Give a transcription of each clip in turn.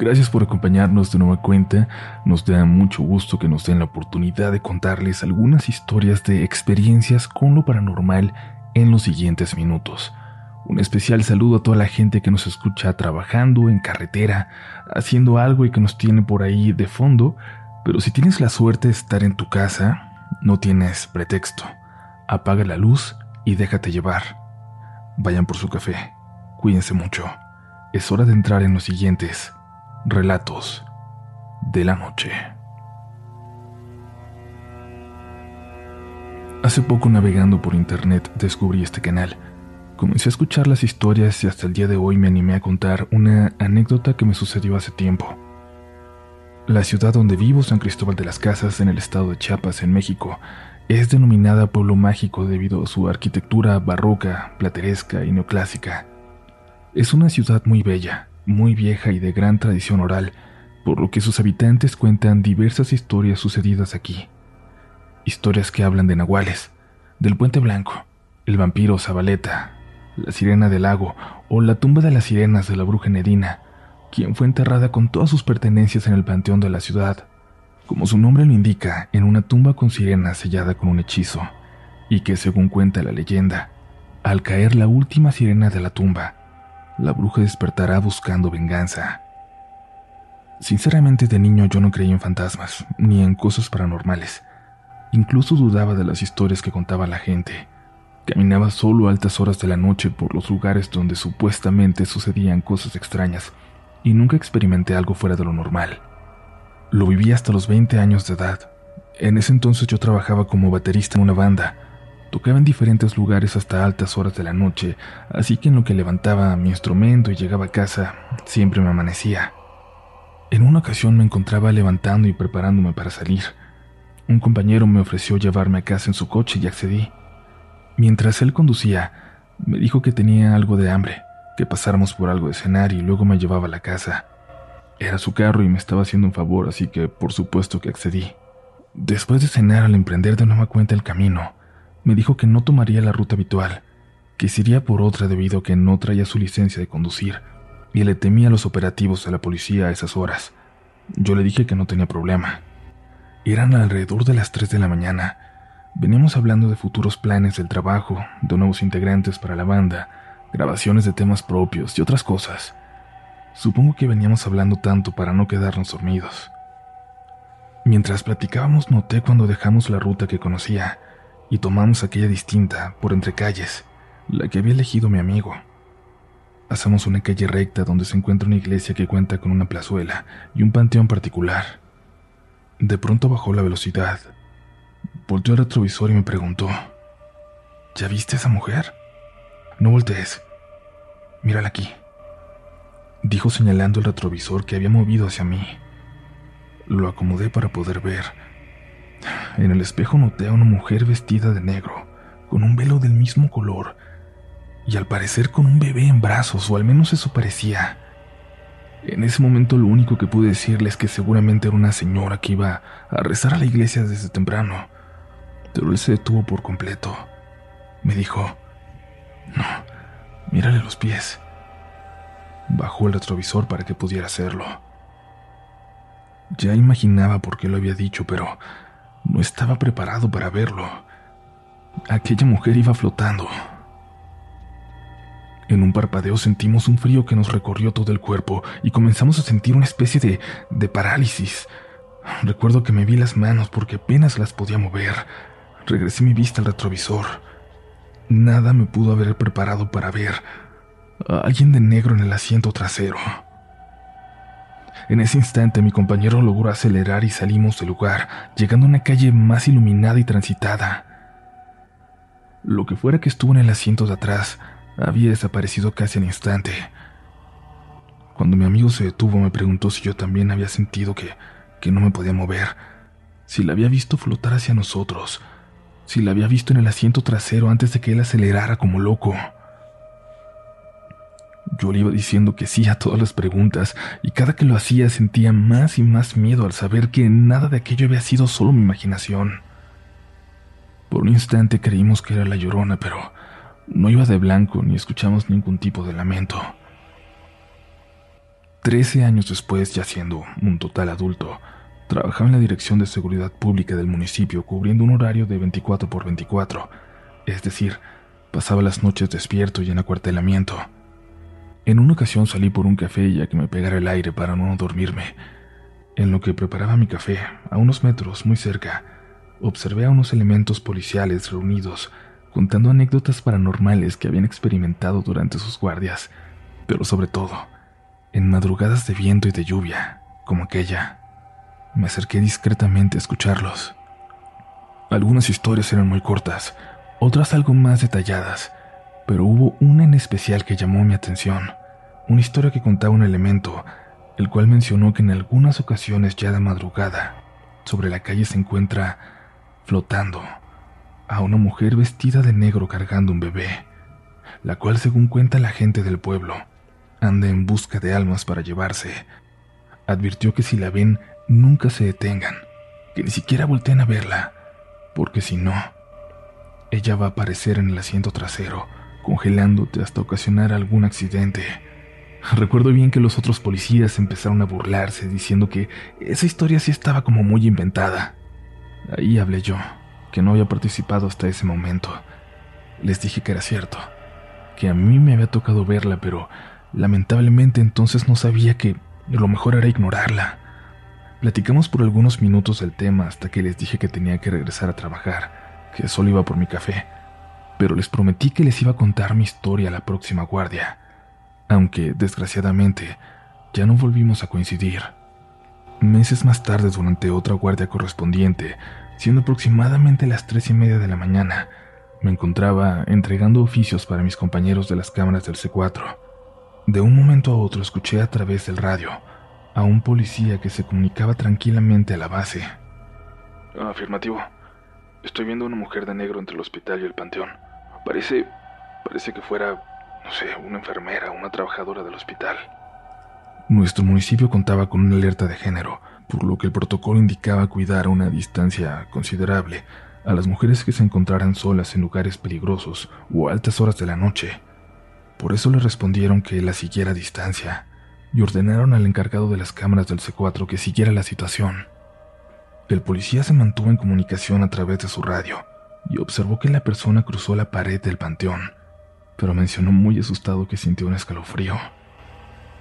Gracias por acompañarnos de nueva cuenta. Nos da mucho gusto que nos den la oportunidad de contarles algunas historias de experiencias con lo paranormal en los siguientes minutos. Un especial saludo a toda la gente que nos escucha trabajando en carretera, haciendo algo y que nos tiene por ahí de fondo, pero si tienes la suerte de estar en tu casa, no tienes pretexto. Apaga la luz y déjate llevar. Vayan por su café. Cuídense mucho. Es hora de entrar en los siguientes relatos de la noche. Hace poco navegando por internet descubrí este canal. Comencé a escuchar las historias y hasta el día de hoy me animé a contar una anécdota que me sucedió hace tiempo. La ciudad donde vivo, San Cristóbal de las Casas, en el estado de Chiapas, en México, es denominada pueblo mágico debido a su arquitectura barroca, plateresca y neoclásica. Es una ciudad muy bella, muy vieja y de gran tradición oral, por lo que sus habitantes cuentan diversas historias sucedidas aquí. Historias que hablan de nahuales, del puente blanco, el vampiro Zabaleta, la sirena del lago o la tumba de las sirenas de la bruja Nedina, quien fue enterrada con todas sus pertenencias en el panteón de la ciudad, como su nombre lo indica, en una tumba con sirenas sellada con un hechizo, y que según cuenta la leyenda, al caer la última sirena de la tumba, la bruja despertará buscando venganza. Sinceramente de niño yo no creía en fantasmas, ni en cosas paranormales. Incluso dudaba de las historias que contaba la gente. Caminaba solo a altas horas de la noche por los lugares donde supuestamente sucedían cosas extrañas y nunca experimenté algo fuera de lo normal. Lo viví hasta los 20 años de edad. En ese entonces yo trabajaba como baterista en una banda Tocaba en diferentes lugares hasta altas horas de la noche, así que en lo que levantaba mi instrumento y llegaba a casa, siempre me amanecía. En una ocasión me encontraba levantando y preparándome para salir. Un compañero me ofreció llevarme a casa en su coche y accedí. Mientras él conducía, me dijo que tenía algo de hambre, que pasáramos por algo de cenar y luego me llevaba a la casa. Era su carro y me estaba haciendo un favor, así que por supuesto que accedí. Después de cenar al emprender de nueva cuenta el camino, me dijo que no tomaría la ruta habitual, que se iría por otra debido a que no traía su licencia de conducir y le temía los operativos de la policía a esas horas. Yo le dije que no tenía problema. Eran alrededor de las 3 de la mañana. Veníamos hablando de futuros planes del trabajo, de nuevos integrantes para la banda, grabaciones de temas propios y otras cosas. Supongo que veníamos hablando tanto para no quedarnos dormidos. Mientras platicábamos noté cuando dejamos la ruta que conocía, y tomamos aquella distinta por entre calles, la que había elegido mi amigo. Pasamos una calle recta donde se encuentra una iglesia que cuenta con una plazuela y un panteón particular. De pronto bajó la velocidad. Volteó al retrovisor y me preguntó, ¿Ya viste a esa mujer? No voltees. Mírala aquí. Dijo señalando el retrovisor que había movido hacia mí. Lo acomodé para poder ver en el espejo noté a una mujer vestida de negro, con un velo del mismo color, y al parecer con un bebé en brazos, o al menos eso parecía. En ese momento lo único que pude decirle es que seguramente era una señora que iba a rezar a la iglesia desde temprano, pero él se detuvo por completo. Me dijo, no, mírale los pies. Bajó el retrovisor para que pudiera hacerlo. Ya imaginaba por qué lo había dicho, pero no estaba preparado para verlo. Aquella mujer iba flotando. En un parpadeo sentimos un frío que nos recorrió todo el cuerpo y comenzamos a sentir una especie de, de parálisis. Recuerdo que me vi las manos porque apenas las podía mover. Regresé mi vista al retrovisor. Nada me pudo haber preparado para ver a alguien de negro en el asiento trasero. En ese instante mi compañero logró acelerar y salimos del lugar, llegando a una calle más iluminada y transitada. Lo que fuera que estuvo en el asiento de atrás había desaparecido casi al instante. Cuando mi amigo se detuvo me preguntó si yo también había sentido que, que no me podía mover, si la había visto flotar hacia nosotros, si la había visto en el asiento trasero antes de que él acelerara como loco. Yo le iba diciendo que sí a todas las preguntas, y cada que lo hacía sentía más y más miedo al saber que nada de aquello había sido solo mi imaginación. Por un instante creímos que era la llorona, pero no iba de blanco ni escuchamos ningún tipo de lamento. Trece años después, ya siendo un total adulto, trabajaba en la Dirección de Seguridad Pública del municipio cubriendo un horario de 24 por 24, es decir, pasaba las noches despierto y en acuartelamiento. En una ocasión salí por un café ya que me pegara el aire para no dormirme. En lo que preparaba mi café, a unos metros, muy cerca, observé a unos elementos policiales reunidos, contando anécdotas paranormales que habían experimentado durante sus guardias, pero sobre todo, en madrugadas de viento y de lluvia, como aquella. Me acerqué discretamente a escucharlos. Algunas historias eran muy cortas, otras algo más detalladas, pero hubo una en especial que llamó mi atención, una historia que contaba un elemento, el cual mencionó que en algunas ocasiones ya de madrugada, sobre la calle se encuentra flotando a una mujer vestida de negro cargando un bebé, la cual según cuenta la gente del pueblo, anda en busca de almas para llevarse. Advirtió que si la ven, nunca se detengan, que ni siquiera volteen a verla, porque si no, ella va a aparecer en el asiento trasero, congelándote hasta ocasionar algún accidente. Recuerdo bien que los otros policías empezaron a burlarse diciendo que esa historia sí estaba como muy inventada. Ahí hablé yo, que no había participado hasta ese momento. Les dije que era cierto, que a mí me había tocado verla, pero lamentablemente entonces no sabía que lo mejor era ignorarla. Platicamos por algunos minutos del tema hasta que les dije que tenía que regresar a trabajar, que solo iba por mi café pero les prometí que les iba a contar mi historia a la próxima guardia, aunque, desgraciadamente, ya no volvimos a coincidir. Meses más tarde, durante otra guardia correspondiente, siendo aproximadamente las tres y media de la mañana, me encontraba entregando oficios para mis compañeros de las cámaras del C4. De un momento a otro escuché a través del radio a un policía que se comunicaba tranquilamente a la base. Afirmativo. Estoy viendo a una mujer de negro entre el hospital y el panteón. Parece. parece que fuera, no sé, una enfermera, una trabajadora del hospital. Nuestro municipio contaba con una alerta de género, por lo que el protocolo indicaba cuidar a una distancia considerable a las mujeres que se encontraran solas en lugares peligrosos o a altas horas de la noche. Por eso le respondieron que la siguiera a distancia y ordenaron al encargado de las cámaras del C4 que siguiera la situación. El policía se mantuvo en comunicación a través de su radio y observó que la persona cruzó la pared del panteón, pero mencionó muy asustado que sintió un escalofrío.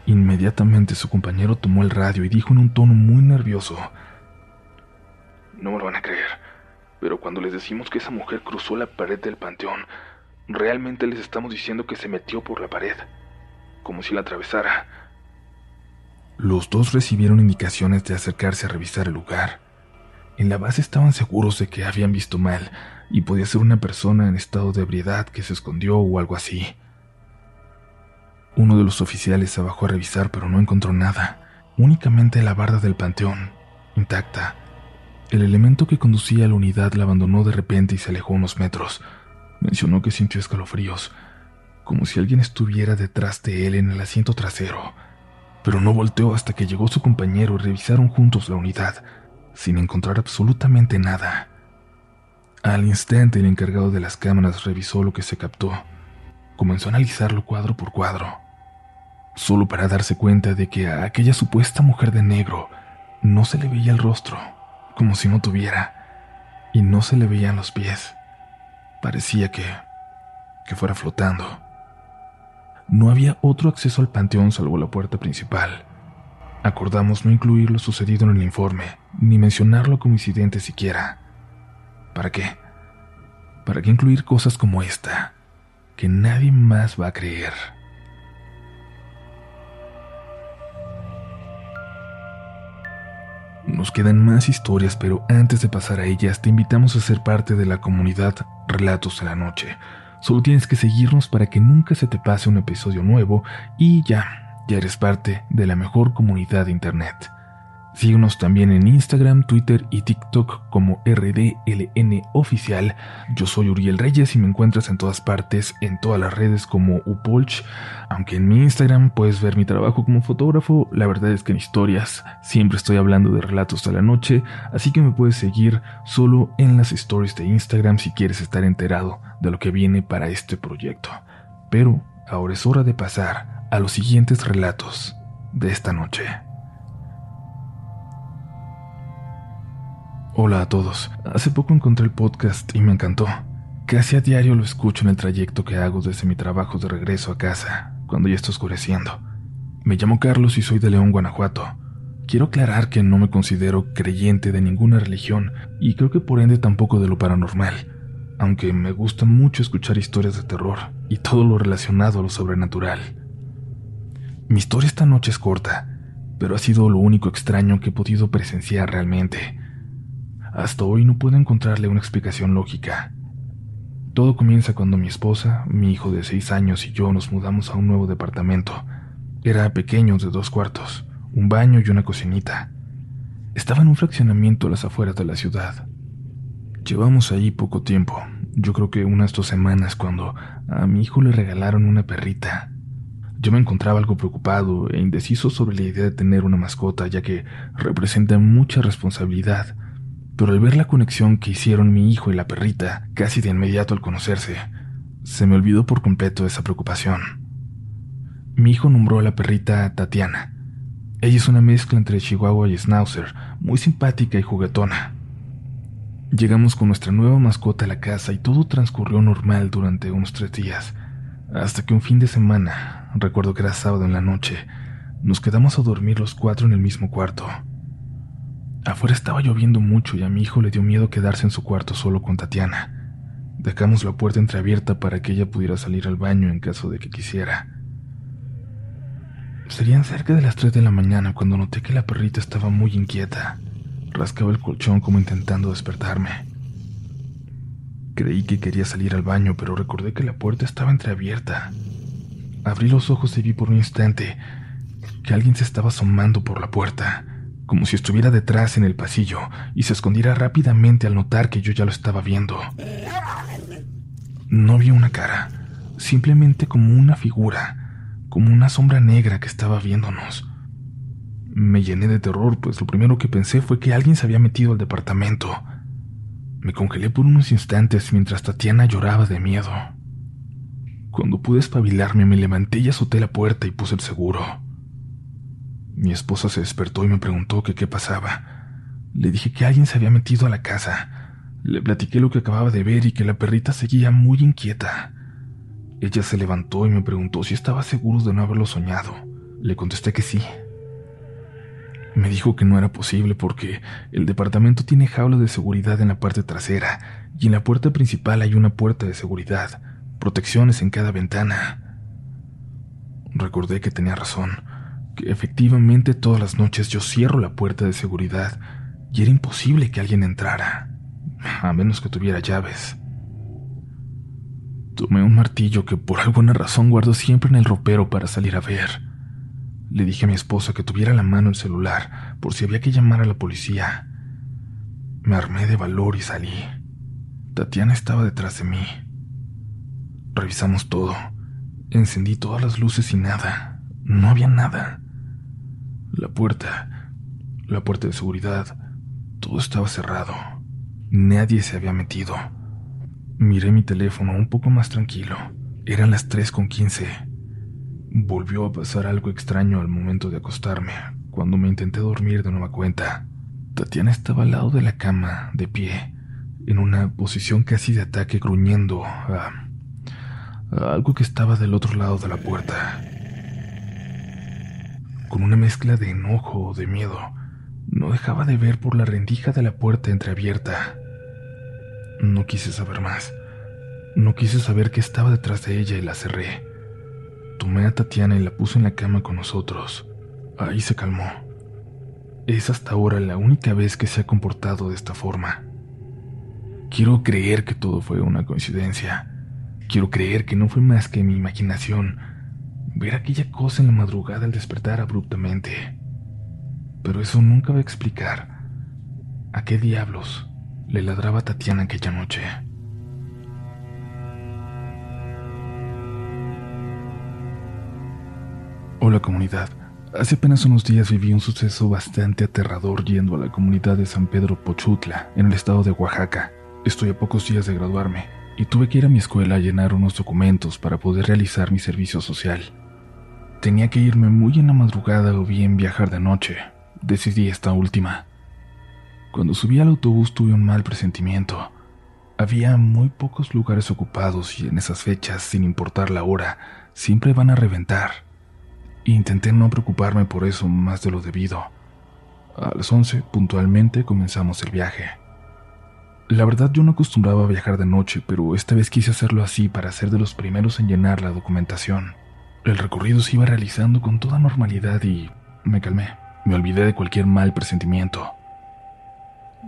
Inmediatamente su compañero tomó el radio y dijo en un tono muy nervioso, No me lo van a creer, pero cuando les decimos que esa mujer cruzó la pared del panteón, realmente les estamos diciendo que se metió por la pared, como si la atravesara. Los dos recibieron indicaciones de acercarse a revisar el lugar. En la base estaban seguros de que habían visto mal, y podía ser una persona en estado de ebriedad que se escondió o algo así. Uno de los oficiales se bajó a revisar pero no encontró nada, únicamente la barda del panteón, intacta. El elemento que conducía a la unidad la abandonó de repente y se alejó unos metros. Mencionó que sintió escalofríos, como si alguien estuviera detrás de él en el asiento trasero, pero no volteó hasta que llegó su compañero y revisaron juntos la unidad, sin encontrar absolutamente nada. Al instante el encargado de las cámaras revisó lo que se captó. Comenzó a analizarlo cuadro por cuadro, solo para darse cuenta de que a aquella supuesta mujer de negro no se le veía el rostro, como si no tuviera, y no se le veían los pies. Parecía que... que fuera flotando. No había otro acceso al panteón salvo la puerta principal. Acordamos no incluir lo sucedido en el informe, ni mencionarlo como incidente siquiera. ¿Para qué? ¿Para qué incluir cosas como esta? Que nadie más va a creer. Nos quedan más historias, pero antes de pasar a ellas, te invitamos a ser parte de la comunidad Relatos de la Noche. Solo tienes que seguirnos para que nunca se te pase un episodio nuevo y ya, ya eres parte de la mejor comunidad de Internet. Síguenos también en Instagram, Twitter y TikTok como RDLN Oficial. Yo soy Uriel Reyes y me encuentras en todas partes, en todas las redes como Upolch. Aunque en mi Instagram puedes ver mi trabajo como fotógrafo, la verdad es que en historias siempre estoy hablando de relatos de la noche, así que me puedes seguir solo en las stories de Instagram si quieres estar enterado de lo que viene para este proyecto. Pero ahora es hora de pasar a los siguientes relatos de esta noche. Hola a todos. Hace poco encontré el podcast y me encantó. Casi a diario lo escucho en el trayecto que hago desde mi trabajo de regreso a casa, cuando ya está oscureciendo. Me llamo Carlos y soy de León, Guanajuato. Quiero aclarar que no me considero creyente de ninguna religión y creo que por ende tampoco de lo paranormal, aunque me gusta mucho escuchar historias de terror y todo lo relacionado a lo sobrenatural. Mi historia esta noche es corta, pero ha sido lo único extraño que he podido presenciar realmente. Hasta hoy no puedo encontrarle una explicación lógica. Todo comienza cuando mi esposa, mi hijo de seis años y yo nos mudamos a un nuevo departamento. Era pequeño, de dos cuartos, un baño y una cocinita. Estaba en un fraccionamiento a las afueras de la ciudad. Llevamos ahí poco tiempo, yo creo que unas dos semanas, cuando a mi hijo le regalaron una perrita. Yo me encontraba algo preocupado e indeciso sobre la idea de tener una mascota, ya que representa mucha responsabilidad pero al ver la conexión que hicieron mi hijo y la perrita, casi de inmediato al conocerse, se me olvidó por completo esa preocupación. Mi hijo nombró a la perrita Tatiana. Ella es una mezcla entre Chihuahua y Schnauzer, muy simpática y juguetona. Llegamos con nuestra nueva mascota a la casa y todo transcurrió normal durante unos tres días, hasta que un fin de semana, recuerdo que era sábado en la noche, nos quedamos a dormir los cuatro en el mismo cuarto. Afuera estaba lloviendo mucho y a mi hijo le dio miedo quedarse en su cuarto solo con Tatiana. Dejamos la puerta entreabierta para que ella pudiera salir al baño en caso de que quisiera. Serían cerca de las 3 de la mañana cuando noté que la perrita estaba muy inquieta. Rascaba el colchón como intentando despertarme. Creí que quería salir al baño, pero recordé que la puerta estaba entreabierta. Abrí los ojos y vi por un instante que alguien se estaba asomando por la puerta como si estuviera detrás en el pasillo y se escondiera rápidamente al notar que yo ya lo estaba viendo. No vi una cara, simplemente como una figura, como una sombra negra que estaba viéndonos. Me llené de terror, pues lo primero que pensé fue que alguien se había metido al departamento. Me congelé por unos instantes mientras Tatiana lloraba de miedo. Cuando pude espabilarme, me levanté y azoté la puerta y puse el seguro. Mi esposa se despertó y me preguntó qué pasaba. Le dije que alguien se había metido a la casa. Le platiqué lo que acababa de ver y que la perrita seguía muy inquieta. Ella se levantó y me preguntó si estaba seguro de no haberlo soñado. Le contesté que sí. Me dijo que no era posible porque el departamento tiene jaula de seguridad en la parte trasera y en la puerta principal hay una puerta de seguridad, protecciones en cada ventana. Recordé que tenía razón efectivamente todas las noches yo cierro la puerta de seguridad y era imposible que alguien entrara, a menos que tuviera llaves. Tomé un martillo que por alguna razón guardo siempre en el ropero para salir a ver. Le dije a mi esposa que tuviera la mano el celular por si había que llamar a la policía. Me armé de valor y salí. Tatiana estaba detrás de mí. Revisamos todo. Encendí todas las luces y nada. No había nada. La puerta, la puerta de seguridad, todo estaba cerrado. Nadie se había metido. Miré mi teléfono un poco más tranquilo. Eran las 3 con 15. Volvió a pasar algo extraño al momento de acostarme, cuando me intenté dormir de nueva cuenta. Tatiana estaba al lado de la cama, de pie, en una posición casi de ataque, gruñendo a, a algo que estaba del otro lado de la puerta con una mezcla de enojo o de miedo. No dejaba de ver por la rendija de la puerta entreabierta. No quise saber más. No quise saber qué estaba detrás de ella y la cerré. Tomé a Tatiana y la puse en la cama con nosotros. Ahí se calmó. Es hasta ahora la única vez que se ha comportado de esta forma. Quiero creer que todo fue una coincidencia. Quiero creer que no fue más que mi imaginación ver aquella cosa en la madrugada al despertar abruptamente. Pero eso nunca va a explicar a qué diablos le ladraba Tatiana aquella noche. Hola comunidad. Hace apenas unos días viví un suceso bastante aterrador yendo a la comunidad de San Pedro Pochutla, en el estado de Oaxaca. Estoy a pocos días de graduarme y tuve que ir a mi escuela a llenar unos documentos para poder realizar mi servicio social. Tenía que irme muy en la madrugada o bien viajar de noche. Decidí esta última. Cuando subí al autobús tuve un mal presentimiento. Había muy pocos lugares ocupados y en esas fechas, sin importar la hora, siempre van a reventar. Intenté no preocuparme por eso más de lo debido. A las 11, puntualmente, comenzamos el viaje. La verdad yo no acostumbraba a viajar de noche, pero esta vez quise hacerlo así para ser de los primeros en llenar la documentación. El recorrido se iba realizando con toda normalidad y me calmé. Me olvidé de cualquier mal presentimiento.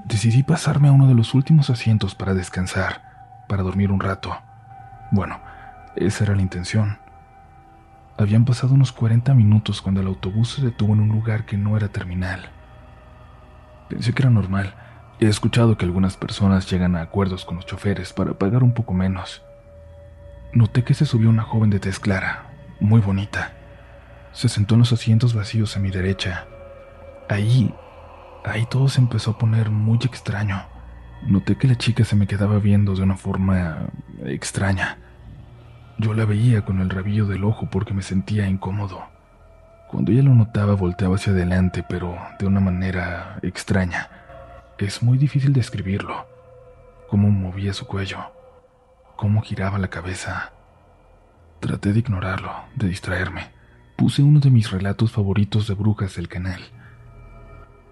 Decidí pasarme a uno de los últimos asientos para descansar, para dormir un rato. Bueno, esa era la intención. Habían pasado unos 40 minutos cuando el autobús se detuvo en un lugar que no era terminal. Pensé que era normal. He escuchado que algunas personas llegan a acuerdos con los choferes para pagar un poco menos. Noté que se subió una joven de tez clara, muy bonita. Se sentó en los asientos vacíos a mi derecha. Ahí, Ahí todo se empezó a poner muy extraño. Noté que la chica se me quedaba viendo de una forma extraña. Yo la veía con el rabillo del ojo porque me sentía incómodo. Cuando ella lo notaba volteaba hacia adelante, pero de una manera extraña. Es muy difícil describirlo. Cómo movía su cuello, cómo giraba la cabeza. Traté de ignorarlo, de distraerme. Puse uno de mis relatos favoritos de brujas del canal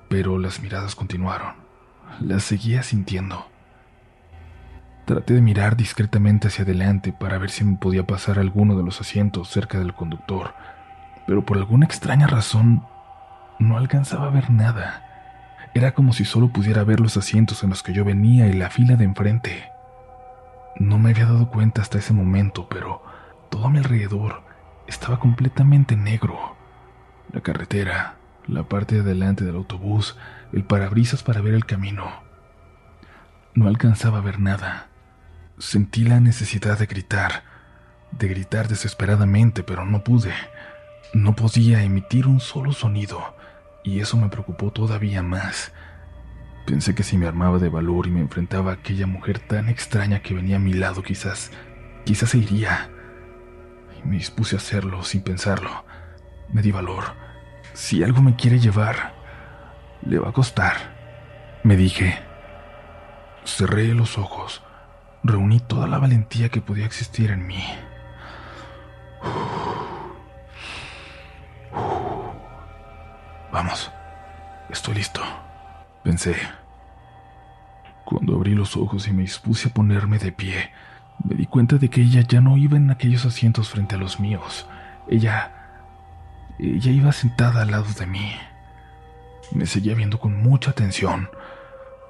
pero las miradas continuaron. Las seguía sintiendo. Traté de mirar discretamente hacia adelante para ver si me podía pasar alguno de los asientos cerca del conductor, pero por alguna extraña razón no alcanzaba a ver nada. Era como si solo pudiera ver los asientos en los que yo venía y la fila de enfrente. No me había dado cuenta hasta ese momento, pero todo a mi alrededor estaba completamente negro. La carretera, la parte de adelante del autobús, el parabrisas para ver el camino. No alcanzaba a ver nada. Sentí la necesidad de gritar, de gritar desesperadamente, pero no pude. No podía emitir un solo sonido, y eso me preocupó todavía más. Pensé que si me armaba de valor y me enfrentaba a aquella mujer tan extraña que venía a mi lado, quizás, quizás se iría. Me dispuse a hacerlo sin pensarlo. Me di valor si algo me quiere llevar, le va a costar, me dije. Cerré los ojos, reuní toda la valentía que podía existir en mí. Vamos, estoy listo, pensé. Cuando abrí los ojos y me dispuse a ponerme de pie, me di cuenta de que ella ya no iba en aquellos asientos frente a los míos. Ella ella iba sentada al lado de mí. Me seguía viendo con mucha atención.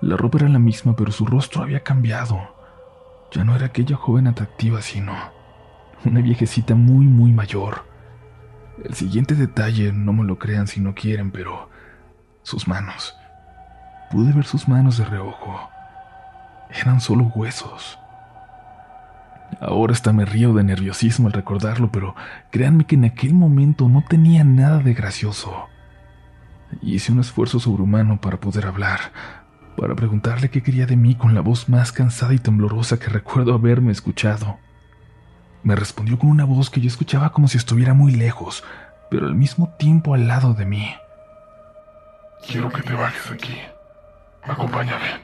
La ropa era la misma, pero su rostro había cambiado. Ya no era aquella joven atractiva, sino una viejecita muy, muy mayor. El siguiente detalle, no me lo crean si no quieren, pero sus manos. Pude ver sus manos de reojo. Eran solo huesos. Ahora hasta me río de nerviosismo al recordarlo, pero créanme que en aquel momento no tenía nada de gracioso. Hice un esfuerzo sobrehumano para poder hablar, para preguntarle qué quería de mí con la voz más cansada y temblorosa que recuerdo haberme escuchado. Me respondió con una voz que yo escuchaba como si estuviera muy lejos, pero al mismo tiempo al lado de mí. Quiero que te bajes aquí. Acompáñame.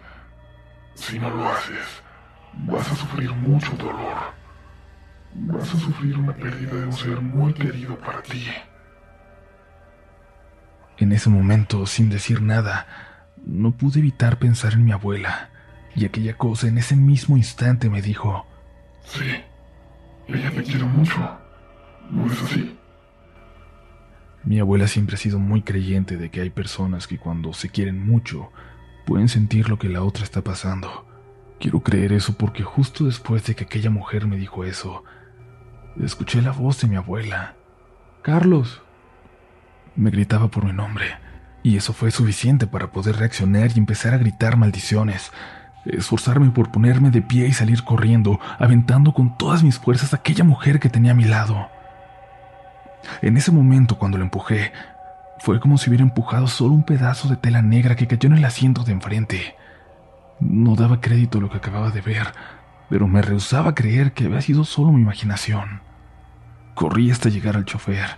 Si no lo haces, Vas a sufrir mucho dolor. Vas a sufrir una pérdida de un ser muy querido para ti. En ese momento, sin decir nada, no pude evitar pensar en mi abuela, y aquella cosa en ese mismo instante me dijo, Sí, ella te quiere mucho. ¿No es así? Mi abuela siempre ha sido muy creyente de que hay personas que cuando se quieren mucho pueden sentir lo que la otra está pasando Quiero creer eso porque justo después de que aquella mujer me dijo eso, escuché la voz de mi abuela. Carlos. Me gritaba por mi nombre, y eso fue suficiente para poder reaccionar y empezar a gritar maldiciones, esforzarme por ponerme de pie y salir corriendo, aventando con todas mis fuerzas a aquella mujer que tenía a mi lado. En ese momento, cuando la empujé, fue como si hubiera empujado solo un pedazo de tela negra que cayó en el asiento de enfrente. No daba crédito a lo que acababa de ver, pero me rehusaba a creer que había sido solo mi imaginación. Corrí hasta llegar al chofer.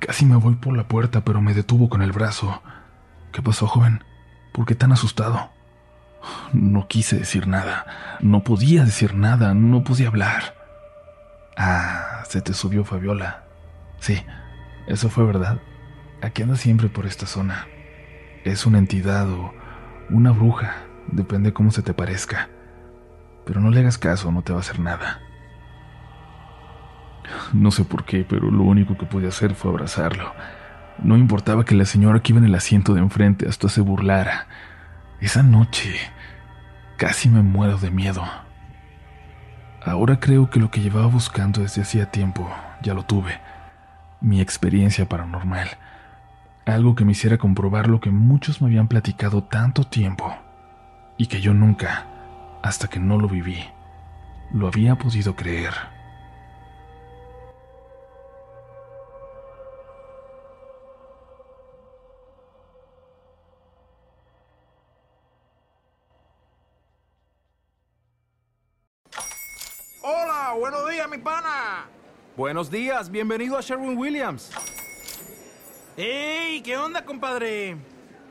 Casi me voy por la puerta, pero me detuvo con el brazo. ¿Qué pasó, joven? ¿Por qué tan asustado? No quise decir nada. No podía decir nada. No podía hablar. Ah, se te subió Fabiola. Sí, eso fue verdad. Aquí anda siempre por esta zona. Es una entidad o una bruja, depende cómo se te parezca. Pero no le hagas caso, no te va a hacer nada. No sé por qué, pero lo único que pude hacer fue abrazarlo. No importaba que la señora que iba en el asiento de enfrente hasta se burlara. Esa noche casi me muero de miedo. Ahora creo que lo que llevaba buscando desde hacía tiempo ya lo tuve. Mi experiencia paranormal. Algo que me hiciera comprobar lo que muchos me habían platicado tanto tiempo y que yo nunca, hasta que no lo viví, lo había podido creer. Hola, buenos días, mi pana. Buenos días, bienvenido a Sherwin Williams. ¡Ey! ¿Qué onda, compadre?